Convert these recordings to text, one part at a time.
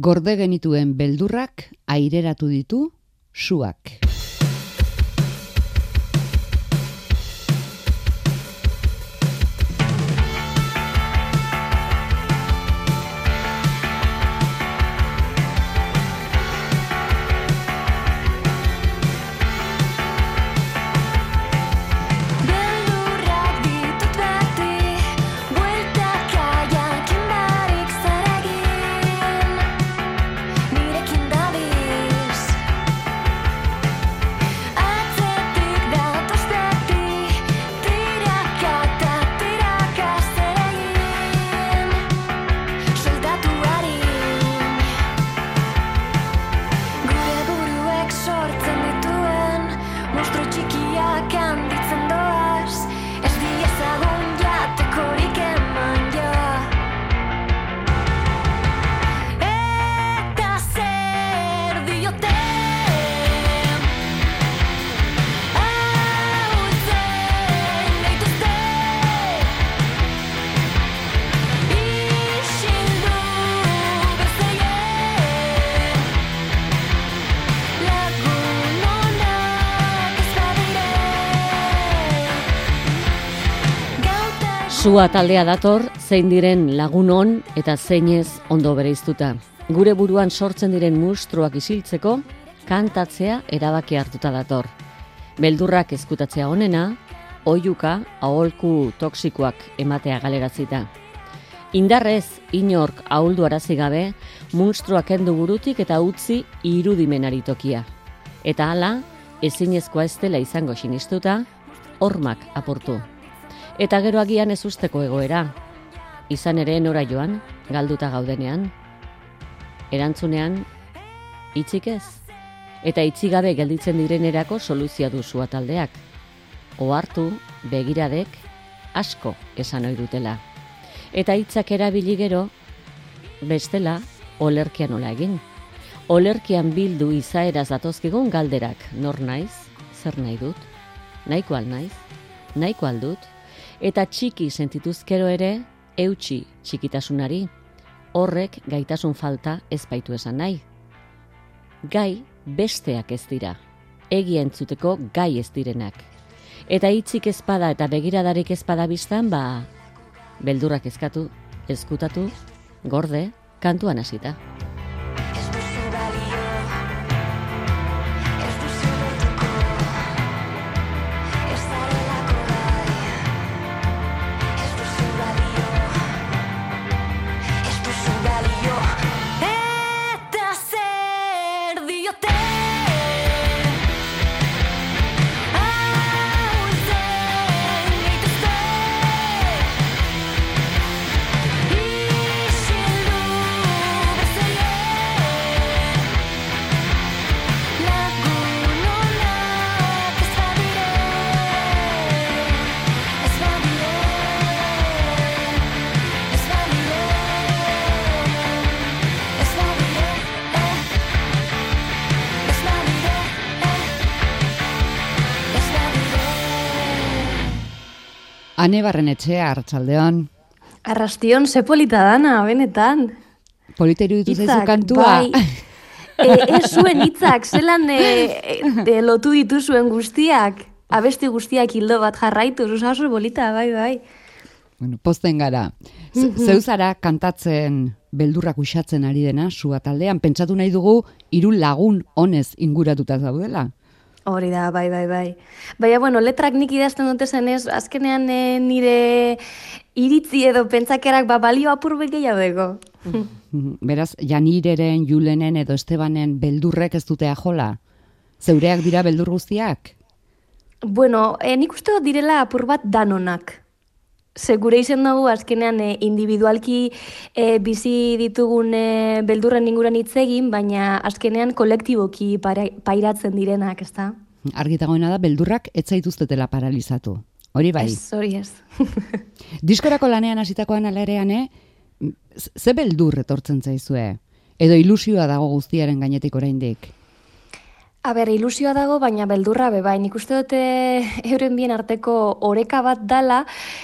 Gorde genituen beldurrak aireratu ditu suak. Sua taldea dator, zein diren lagun on eta zeinez ondo bereiztuta. Gure buruan sortzen diren mustruak isiltzeko, kantatzea erabaki hartuta dator. Beldurrak ezkutatzea onena, oiuka, aholku toksikoak ematea galeratzita. Indarrez, inork ahuldu arazi gabe, mustruak endu burutik eta utzi irudimenari tokia. Eta hala, ezinezkoa ez dela izango sinistuta, hormak aportu eta gero agian ez usteko egoera. Izan ere nora joan, galduta gaudenean. Erantzunean, itzik ez. Eta itzigabe gelditzen direnerako soluzia duzua taldeak. Ohartu, begiradek, asko esan ohi dutela. Eta hitzak erabili gero, bestela, olerkian nola egin. Olerkian bildu izaeraz datozkigun galderak, nor naiz, zer nahi dut, nahiko al naiz, nahiko aldut, eta txiki sentituzkero ere eutxi txikitasunari, horrek gaitasun falta ez baitu esan nahi. Gai besteak ez dira, egia entzuteko gai ez direnak. Eta hitzik ezpada eta begiradarik ezpada biztan, ba, beldurrak ezkatu, ezkutatu, gorde, kantuan hasita. Ane barren etxea, hartzaldeon. Arrastion, ze polita dana, benetan. Politeru ditu zaizu kantua. Bai. E, ez zuen hitzak, zelan e, e, lotu ditu zuen guztiak. Abesti guztiak hildo bat jarraitu, zuza oso bolita, bai, bai. Bueno, posten gara. Mhm. Zeuzara kantatzen beldurrak usatzen ari dena, sua taldean, pentsatu nahi dugu, hiru lagun honez inguratuta zaudela. Hori da, bai, bai, bai. Baina, bueno, letrak nik idazten dute zenez, azkenean e, nire iritzi edo pentsakerak ba, balio apur gehiago dago. Beraz, Janireren, Julenen edo Estebanen beldurrek ez dute jola? Zeureak dira beldur guztiak? Bueno, e, nik uste direla apur bat danonak. Segure izen dugu, azkenean e, individualki e, bizi ditugun e, beldurren inguran hitz egin, baina azkenean kolektiboki pairatzen direnak, ez da? Argitagoena da, beldurrak ez zaituztetela paralizatu. Hori bai? Ez, hori ez. Diskorako lanean hasitakoan alerean, eh? ze beldur etortzen zaizue? Edo ilusioa dago guztiaren gainetik oraindik? A ber, ilusioa dago, baina beldurra be bai. Nik uste dute euren bien arteko oreka bat dala,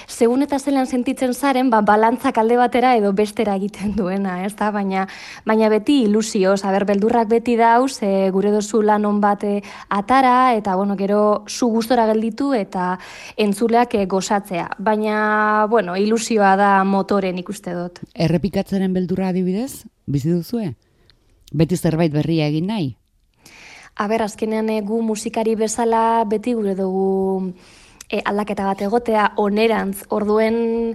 segun eta zelan sentitzen zaren, ba, balantzak alde batera edo bestera egiten duena, ez da? Baina, baina beti ilusioz, a ber, beldurrak beti dauz, e, gure dozu lan on bate atara, eta, bueno, gero zu gustora gelditu eta entzuleak e, gozatzea. Baina, bueno, ilusioa da motoren ikuste dut. Errepikatzeren beldurra adibidez, bizi duzue? Beti zerbait berria egin nahi? Aber, azkenean eh, gu musikari bezala beti gure dugu e, aldaketa bat egotea, onerantz, orduen,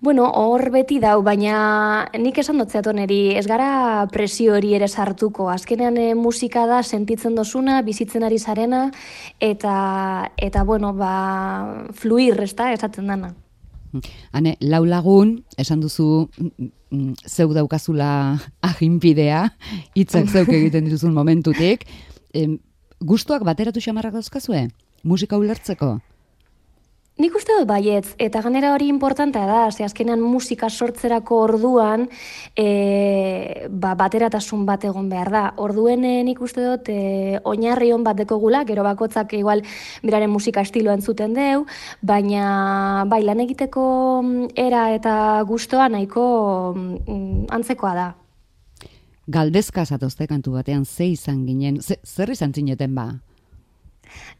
bueno, hor beti dau, baina nik esan dut oneri, ez gara presio hori ere sartuko, azkenean e, musika da sentitzen dozuna, bizitzen ari zarena, eta, eta bueno, ba, fluir, ez da, esaten dana. Hane, lau lagun, esan duzu, mm, mm, zeu daukazula ahinpidea, hitzak zeuk egiten dituzun momentutik, em, gustuak bateratu xamarrak dauzkazue? Musika ulertzeko? Nik uste dut baietz, eta ganera hori importantea da, ze azkenean musika sortzerako orduan e, ba, bateratasun bat egon behar da. Orduen e, nik uste dut e, oinarri hon bat deko gero bakotzak igual biraren musika estiloa entzuten deu, baina bai lan egiteko mm, era eta gustoa nahiko mm, antzekoa da galdezka zatozte kantu batean ze izan ginen, zer izan zineten ba?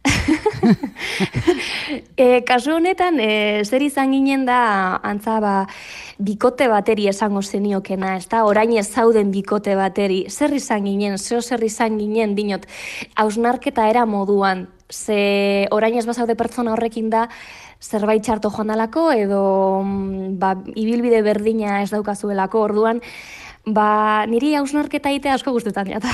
e, kasu honetan, e, zer izan ginen da, antza ba, bikote bateri esango zeniokena, ez da, orain ez zauden bikote bateri, zer izan ginen, zeo zer izan ginen, dinot, hausnarketa era moduan, ze orain ez bazaude pertsona horrekin da, zerbait txarto joan dalako, edo mm, ba, ibilbide berdina ez daukazuelako, orduan, ba, niri hausnarketa ite asko guztetan jata.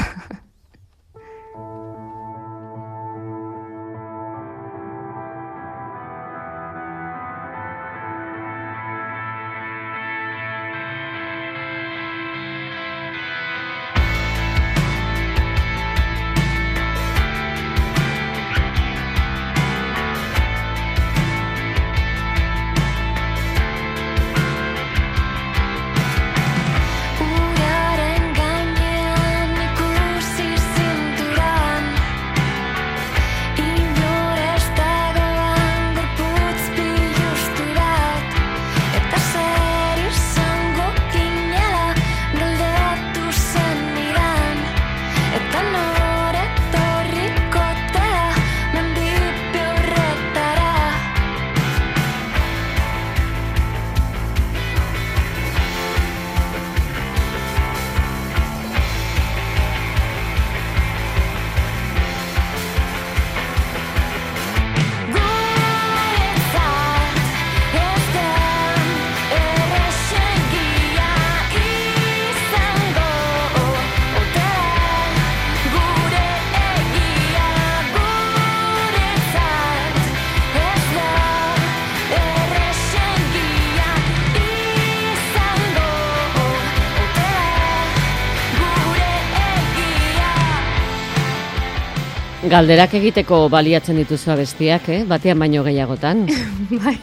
Galderak egiteko baliatzen dituzu bestiak, eh? Batean baino gehiagotan. bai.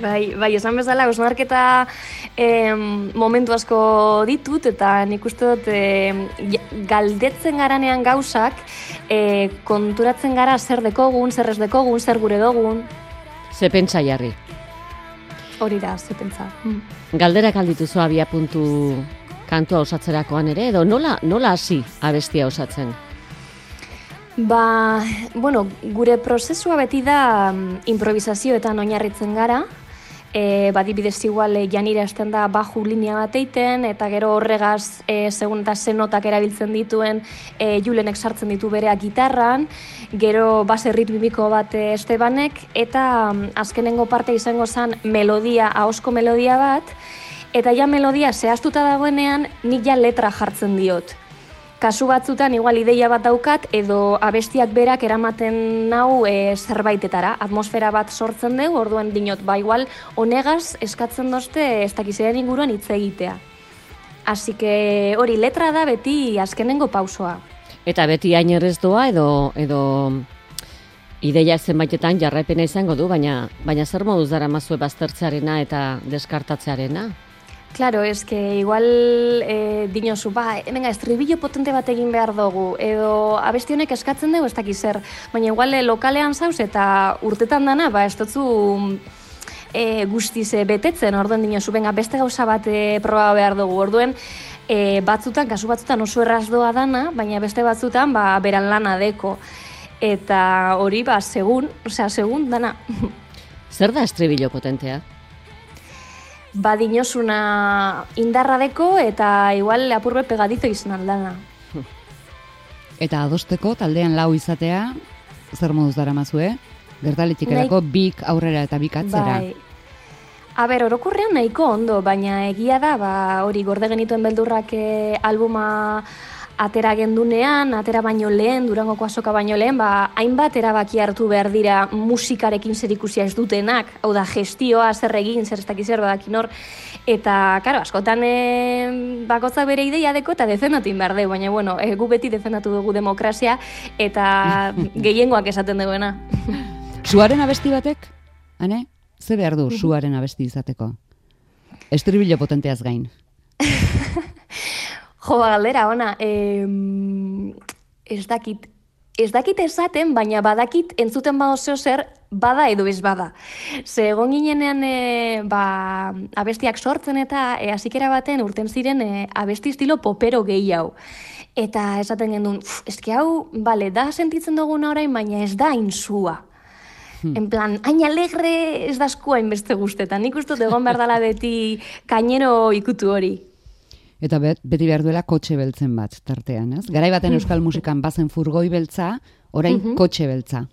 Bai, bai, esan bezala, osnarketa eh, momentu asko ditut, eta nik uste dut eh, galdetzen garanean gauzak, eh, konturatzen gara zer dekogun, zer ez dekogun, zer gure dogun. Ze pentsa jarri. Hori da, ze pentsa. Mm. Galderak aldituzu abia puntu kantua osatzerakoan ere, edo nola, nola hasi abestia osatzen? Ba, bueno, gure prozesua beti da mm, improvisazioetan oinarritzen gara. E, badibidez igual e, janira esten da baju linea bat eiten, eta gero horregaz e, segun eta zenotak erabiltzen dituen e, julenek sartzen ditu bereak gitarran, gero base ritmiko bat e, estebanek, eta mm, azkenengo parte izango zen melodia, ahosko melodia bat, eta ja melodia zehaztuta dagoenean nik ja letra jartzen diot kasu batzutan igual ideia bat daukat edo abestiak berak eramaten nau e, zerbaitetara, atmosfera bat sortzen dugu, orduan dinot, ba igual honegaz eskatzen dozte ez dakizaren inguruan hitz egitea. Así que hori letra da beti azkenengo pausoa. Eta beti hain doa edo edo ideia zenbaitetan jarraipena izango du, baina baina zer moduz dara mazue baztertzearena eta deskartatzearena? Claro, es que igual e, dinosu, ba, hemen estribillo potente bat egin behar dugu, edo abesti honek eskatzen dugu ez dakiz zer, baina igual eh, lokalean zauz eta urtetan dana, ba, ez dutzu e, guztiz e, betetzen, orduen dinosu, benga, beste gauza bat e, proba behar dugu, orduen, e, batzutan, kasu batzutan oso erraz doa dana, baina beste batzutan, ba, beran lana deko. Eta hori, ba, segun, osea, segun dana. Zer da estribillo potentea? Badinosuna indarra deko eta igual apurbe pegadizo izan aldana. Eta adosteko taldean lau izatea, zer moduz dara mazue? Gertaletik erako bik aurrera eta bik atzera. Bai. A ber, orokurrean nahiko ondo, baina egia da, ba, hori gorde genituen beldurrak eh, albuma atera gendunean, atera baino lehen, durangoko asoka baino lehen, ba, hainbat erabaki hartu behar dira musikarekin zer ikusia ez dutenak, hau da gestioa, zer egin, zer ez dakiz zer hor, eta, karo, askotan e, bakotza bere ideia deko eta defendatu behar dugu, baina, bueno, e, gu beti defendatu dugu demokrazia, eta gehiengoak esaten duguena. Suaren abesti batek, ane? Ze behar du, suaren abesti izateko? Estribilo potenteaz gain. Jo, ba, galdera, ona, e, ez dakit, ez dakit esaten, baina badakit entzuten bada oso zer, bada edo ez bada. Ze egon ginenean e, ba, abestiak sortzen eta e, azikera baten urten ziren e, abesti estilo popero gehi hau. Eta esaten gendun, eski hau, bale, da sentitzen duguna orain, baina ez da insua. Hmm. En plan, hain alegre ez da eskua inbeste guztetan. Nik uste egon behar dela beti kainero ikutu hori. Eta bet, beti behar duela kotxe beltzen bat, tartean, ez? Garai baten euskal musikan bazen furgoi beltza, orain mhm. kotxe beltza.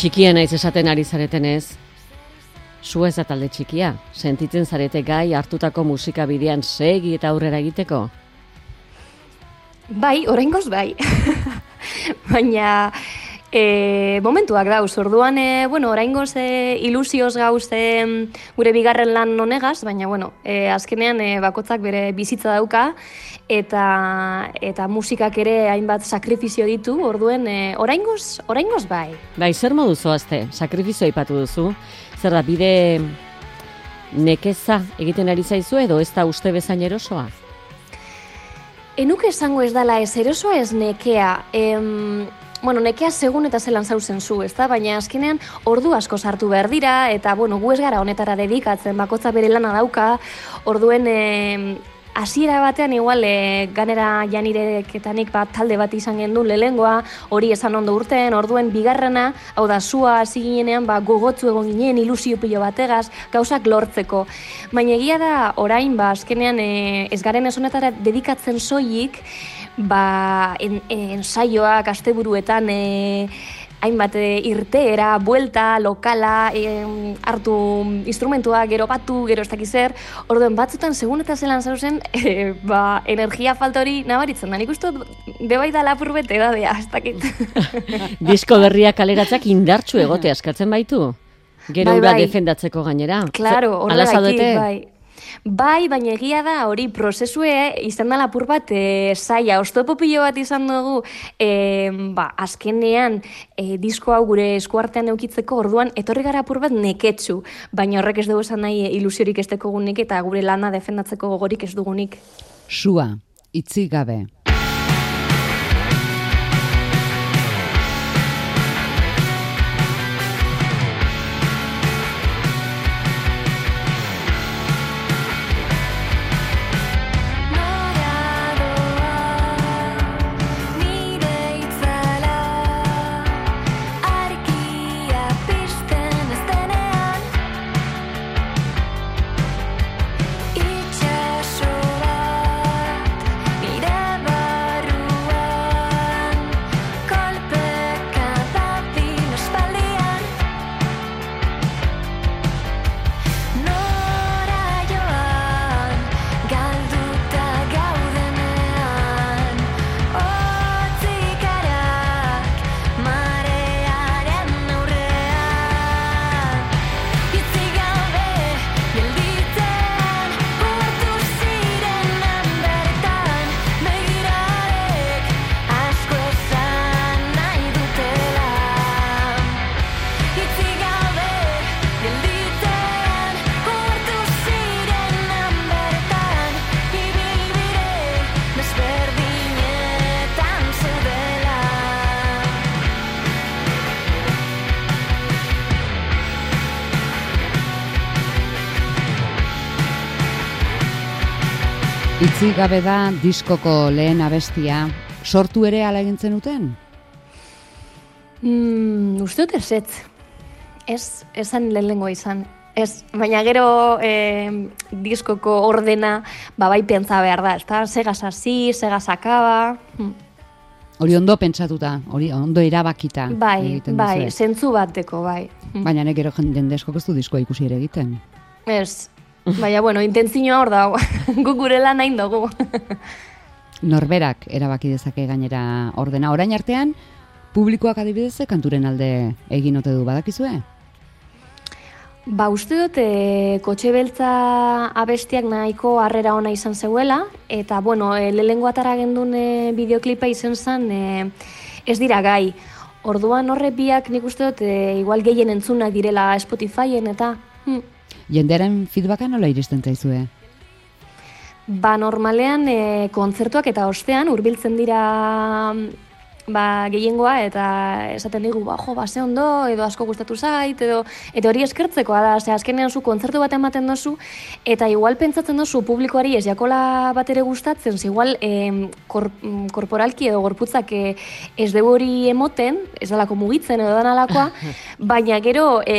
Txikia naiz esaten ari zareten ez, zu ez da talde txikia, sentitzen zarete gai hartutako musika bidean segi eta aurrera egiteko? Bai, oraingoz bai. Baina e, momentuak dauz, orduan, e, bueno, oraingoz e, ilusioz gauz e, gure bigarren lan nonegaz, baina, bueno, e, azkenean e, bakotzak bere bizitza dauka, eta eta musikak ere hainbat sakrifizio ditu, orduen e, oraingoz, oraingoz bai. Bai, zer modu zoazte, sakrifizio aipatu duzu, zer da, bide nekeza egiten ari zaizu edo ez da uste bezain erosoa? Enuk esango ez dala ez erosoa ez nekea, em, bueno, nekea segun eta zelan zauzen zu, ez da? Baina azkenean ordu asko sartu behar dira, eta bueno, gu ez gara honetara dedikatzen, bakotza bere lana dauka, orduen hasiera batean igual e, ganera janireketanik bat talde bat izan gendu lehengoa, hori esan ondo urtean, orduen bigarrena, hau da, zua hasi ginenean, ba, gogotzu egon ginen, ilusio pilo bategaz, gauzak lortzeko. Baina egia da, orain, ba, azkenean, e, ez garen esonetara dedikatzen soilik, ba, en, ensaioak, asteburuetan, e, hainbat e, irteera, buelta, lokala, e, hartu instrumentua, gero batu, gero ez dakizer, orduen batzutan segun eta zelan zauzen, e, ba, energia falta hori nabaritzen da. Nik uste bebai da lapur bete da, ez dakit. Disko berriak kaleratzak indartsu egote askatzen baitu? Gero bai, bai. defendatzeko gainera. Claro, horregatik, bai. Bai, baina egia da hori prozesue izan da lapur bat e, saia, oztopo pilo bat izan dugu e, ba, azkenean e, disko hau gure eskuartean eukitzeko orduan etorri gara apur bat neketsu, baina horrek ez dugu esan nahi ilusiorik ez gunik eta gure lana defendatzeko gogorik ez dugunik. Sua, itzi gabe. Itzi gabe da diskoko lehen abestia. Sortu ere ala egintzen uten? Mm, uste dut ez ez. esan lehen lengoa izan. Ez, baina gero eh, diskoko ordena ba, bai pentsa behar da. Eta segaz hasi, segaz akaba. Hmm. Hori ondo pentsatuta, hori ondo erabakita. Bai, bai, zentzu bateko, bai. Hmm. Baina nek gero jenden ez du diskoa ikusi ere egiten. Ez, Baina, bueno, intentzioa hor da, gu gure lan nahi dugu. Norberak erabaki dezake gainera ordena. Orain artean, publikoak adibidez kanturen alde egin ote du badakizue? Ba, uste dut, e, kotxe beltza abestiak nahiko harrera ona izan zeuela, eta, bueno, e, lehengo atara gendun e, bideoklipa izan zen, e, ez dira gai. Orduan horre biak nik uste dut, e, igual gehien entzunak direla Spotifyen, eta... Hmm. Jendearen feedbacka nola iristen zaizue? Ba, normalean e, kontzertuak eta ostean hurbiltzen dira ba, gehiengoa eta esaten digu, ba, jo, ba, ze ondo, edo asko gustatu zait, edo, eta hori eskertzeko, da, ze azkenean zu kontzertu bat ematen dozu, eta igual pentsatzen dozu publikoari ez jakola bat ere gustatzen, ze igual e, kor, korporalki edo gorputzak e, ez dugu hori emoten, ez dalako mugitzen edo danalakoa, baina gero e,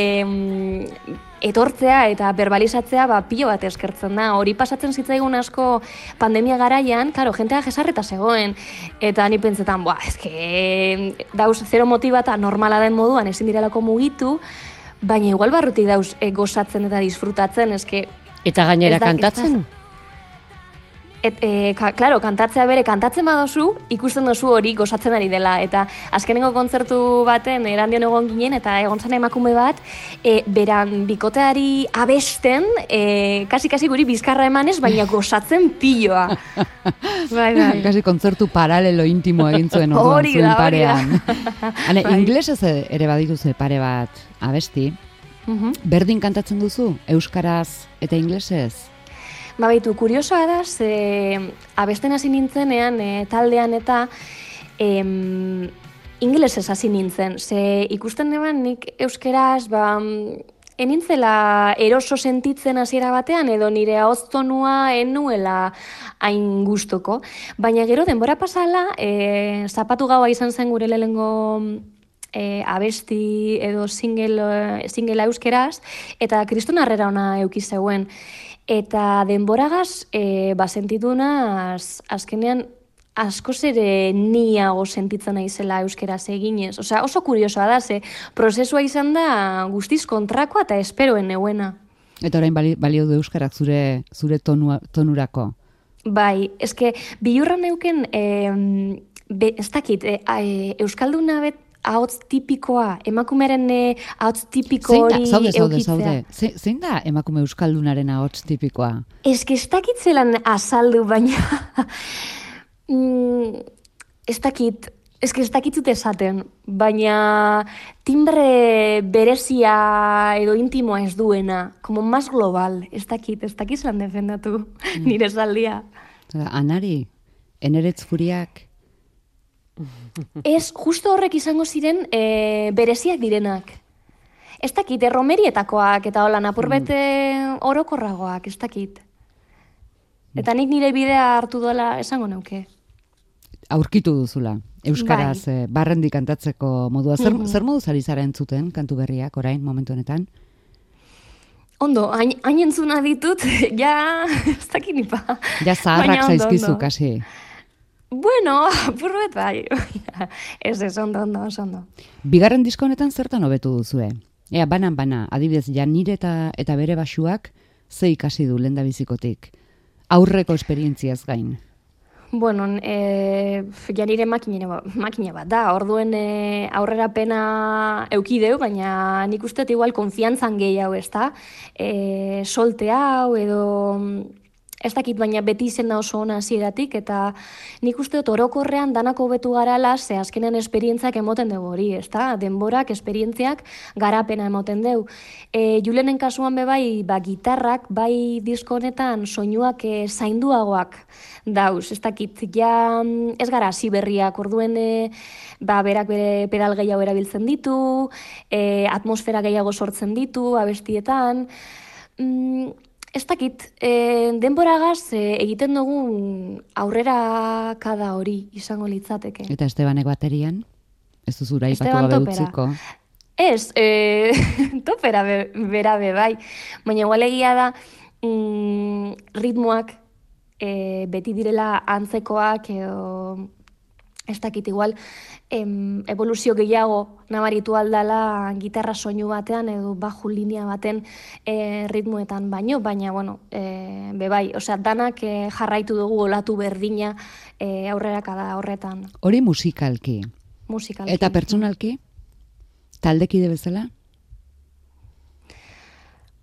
etortzea eta berbalizatzea ba, pilo bat eskertzen da. Hori pasatzen zitzaigun asko pandemia garaian, karo, jentea jesarreta zegoen, eta ni pentsetan, boa, ezke, dauz zero motibata normala den moduan ezin direlako mugitu, baina igual barrutik dauz e, gozatzen eta disfrutatzen, eske... Eta gainera kantatzen? Et, e, ka, claro, kantatzea bere, kantatzen badozu, ikusten dozu hori gozatzen ari dela. Eta azkenengo kontzertu baten, erandion egon ginen, eta egon zan emakume bat, e, beran bikoteari abesten, e, kasi-kasi guri bizkarra emanez, baina gozatzen piloa. bai, bai. Kasi kontzertu paralelo intimo egin zuen orduan zuen parean. Hane, bai. inglesez ere badituze pare bat abesti. Uh Berdin kantatzen duzu, euskaraz eta inglesez? Ba, baitu, kuriosoa da, ze abesten hasi nintzenean e, taldean eta em, inglesez hasi nintzen. Ze ikusten eban nik euskeraz, ba, enintzela eroso sentitzen hasiera batean, edo nire ahoztonua enuela hain gustuko. Baina gero denbora pasala, e, zapatu gaua izan zen gure lehengo e, abesti edo single, single euskeraz, eta kriston harrera ona euki zeuen. Eta denboragaz, e, ba, sentituna azkenean asko ere niago sentitzen naizela euskeraz eginez. Osea, oso kuriosoa da, ze prozesua izan da guztiz kontrakoa eta esperoen neuena. Eta orain balio du euskarak zure, zure tonua, tonurako? Bai, eske, bilurra neuken, e, be, ez dakit, e, e, euskalduna bet, ahots tipikoa, emakumeren eh, ahots tipiko hori zaude, zaude, zaude. Zein da emakume euskaldunaren ahots tipikoa? Ez ez dakitzelan azaldu, baina... mm, ez dakit, ez que ez dakitzut esaten, baina timbre berezia edo intimoa ez duena, como más global, ez dakit, ez dakitzelan defendatu mm. nire saldia. Anari, eneretz furiak, Ez, justo horrek izango ziren e, bereziak direnak. Ez dakit, erromerietakoak eta hola napurbete mm. orokorragoak, ez dakit. Eta nik nire bidea hartu dola esango neuke. Aurkitu duzula, Euskaraz bai. Eh, barrendi kantatzeko modua. Zer, mm -hmm. zer modu zari zara entzuten kantu berriak orain, momentu honetan? Ondo, hain, hain entzuna ditut, ja, ez dakit nipa. Ja zaharrak zaizkizu, kasi. Bueno, burruet bai. ez ez, ondo, ondo, ondo. Bigarren disko honetan zertan hobetu duzue? Ea, banan, bana, adibidez, ja nire eta, eta bere basuak ze ikasi du lenda bizikotik. Aurreko esperientziaz gain. Bueno, e, ja nire makine, makine bat da, orduen e, aurrera pena eukideu, baina nik uste igual konfiantzan gehiago ez da. E, solte hau edo ez dakit baina beti izen da oso ona hasieratik eta nik uste dut orokorrean danako hobetu garala ze azkenen esperientziak emoten dugu hori, ezta? Denborak, esperientziak garapena emoten dugu. E, Julenen kasuan be bai, ba, gitarrak, bai disko honetan soinuak e, zainduagoak dauz, ez dakit, ja ez gara hasi berriak, orduen e, ba, berak bere pedal gehiago erabiltzen ditu, e, atmosfera gehiago sortzen ditu, abestietan, mm, Ez dakit, e, denboragaz e, egiten dugu aurrera kada hori izango litzateke. Eta Estebanek baterian? Ez duzura ipatu gabe utziko? Ez, e, topera be, bera be, bai. Baina igual egia da mm, ritmoak e, beti direla antzekoak edo ez dakit igual em, evoluzio gehiago nabaritu aldala gitarra soinu batean edo baju linea baten e, ritmoetan baino, baina, bueno, e, bebai, osea, danak e, jarraitu dugu olatu berdina e, aurrera kada horretan. Hori musikalki. Musikalki. Eta pertsonalki? Taldekide bezala?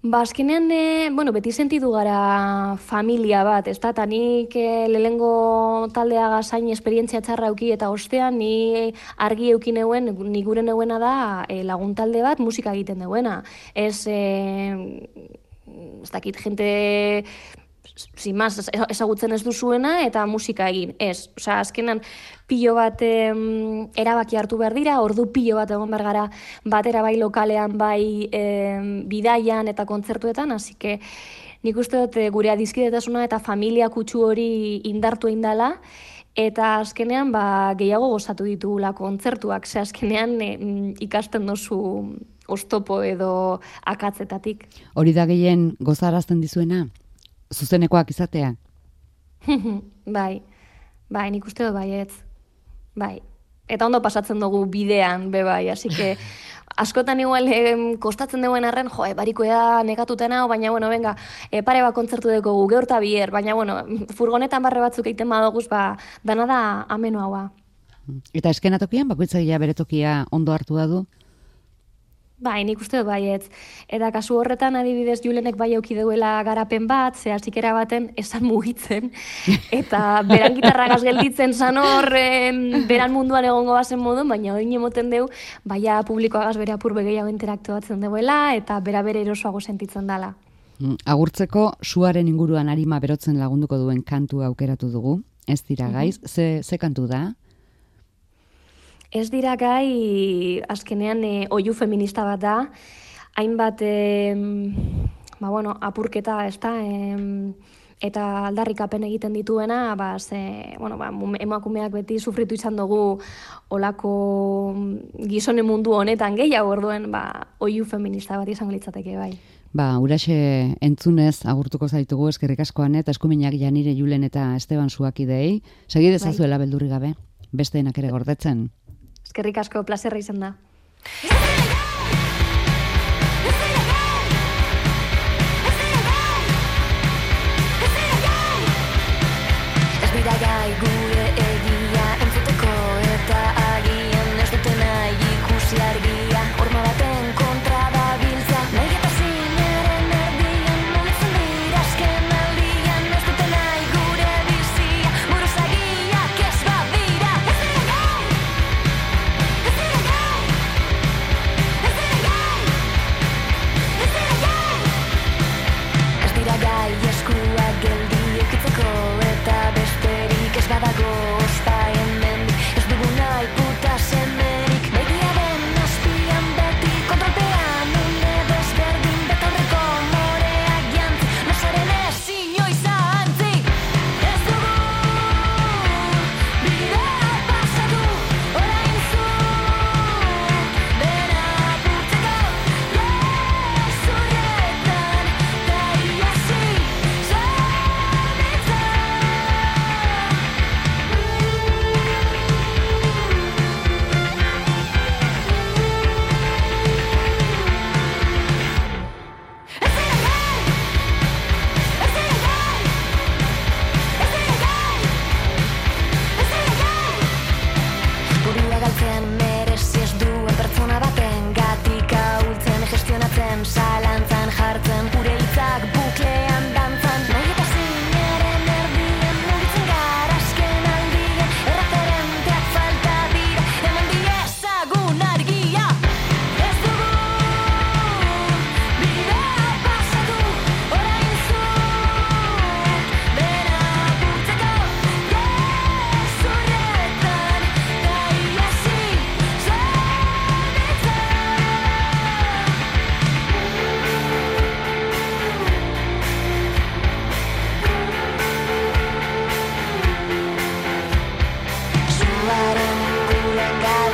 Ba, azkenean, e, bueno, beti sentidu gara familia bat, ez da, nik e, lehengo taldea gazain esperientzia txarra euki eta ostean ni argi euki neuen, ni gure neuena da e, lagun talde bat musika egiten duena. Ez, e, ez dakit, jente sin más, ezagutzen ez duzuena eta musika egin. Ez, osea, azkenan pilo bat em, erabaki hartu behar dira, ordu pilo bat egon behar gara batera bai lokalean, bai em, bidaian eta kontzertuetan, hasi que nik uste dut eh, gure adizkidetasuna eta familia kutsu hori indartu indala, eta azkenean ba, gehiago gozatu ditugula kontzertuak, ze azkenean ikasten dozu ostopo edo akatzetatik. Hori da gehien gozarazten dizuena? Zuzenekoak izatea? bai, bai, nik uste dut bai, ez. Bai, eta ondo pasatzen dugu bidean, be bai, hasi que askotan igual eh, kostatzen duen arren, jo, e, bariko eda negatutena, baina, bueno, venga, e, pare bat kontzertu dugu gu, geurta bier, baina, bueno, furgonetan barre batzuk egiten badoguz, ba, dana da amenu haua. Eta eskenatokian, bakoitzaia bere tokia ondo hartu da du? Bai, nik uste baietz. Eta kasu horretan adibidez Julenek bai auki duela garapen bat, ze zikera baten esan mugitzen. Eta beran gitarra gelditzen zan hor, beran munduan egongo bazen modu, baina hori emoten deu, baia publikoa gaz bere apur gehiago interaktuatzen duela, eta bera bere erosoago sentitzen dela. Mm, agurtzeko, suaren inguruan arima berotzen lagunduko duen kantu aukeratu dugu, ez dira gaiz, ze, ze kantu da? Ez dira gai, azkenean, e, oiu feminista bat da, hainbat e, ba, bueno, apurketa, ez da, eta aldarrikapen egiten dituena, ba, ze, bueno, ba, emakumeak beti sufritu izan dugu olako gizone mundu honetan gehiago orduen, ba, oiu feminista bat izango litzateke bai. Ba, uraxe entzunez agurtuko zaitugu eskerrik askoan eta eskuminak janire Julen eta Esteban Suakidei. Segi dezazuela bai. beldurri gabe, besteenak ere gordetzen. Eskerrik asko, plazerra izan da.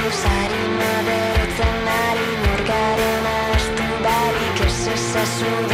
Zuen jarri zuaren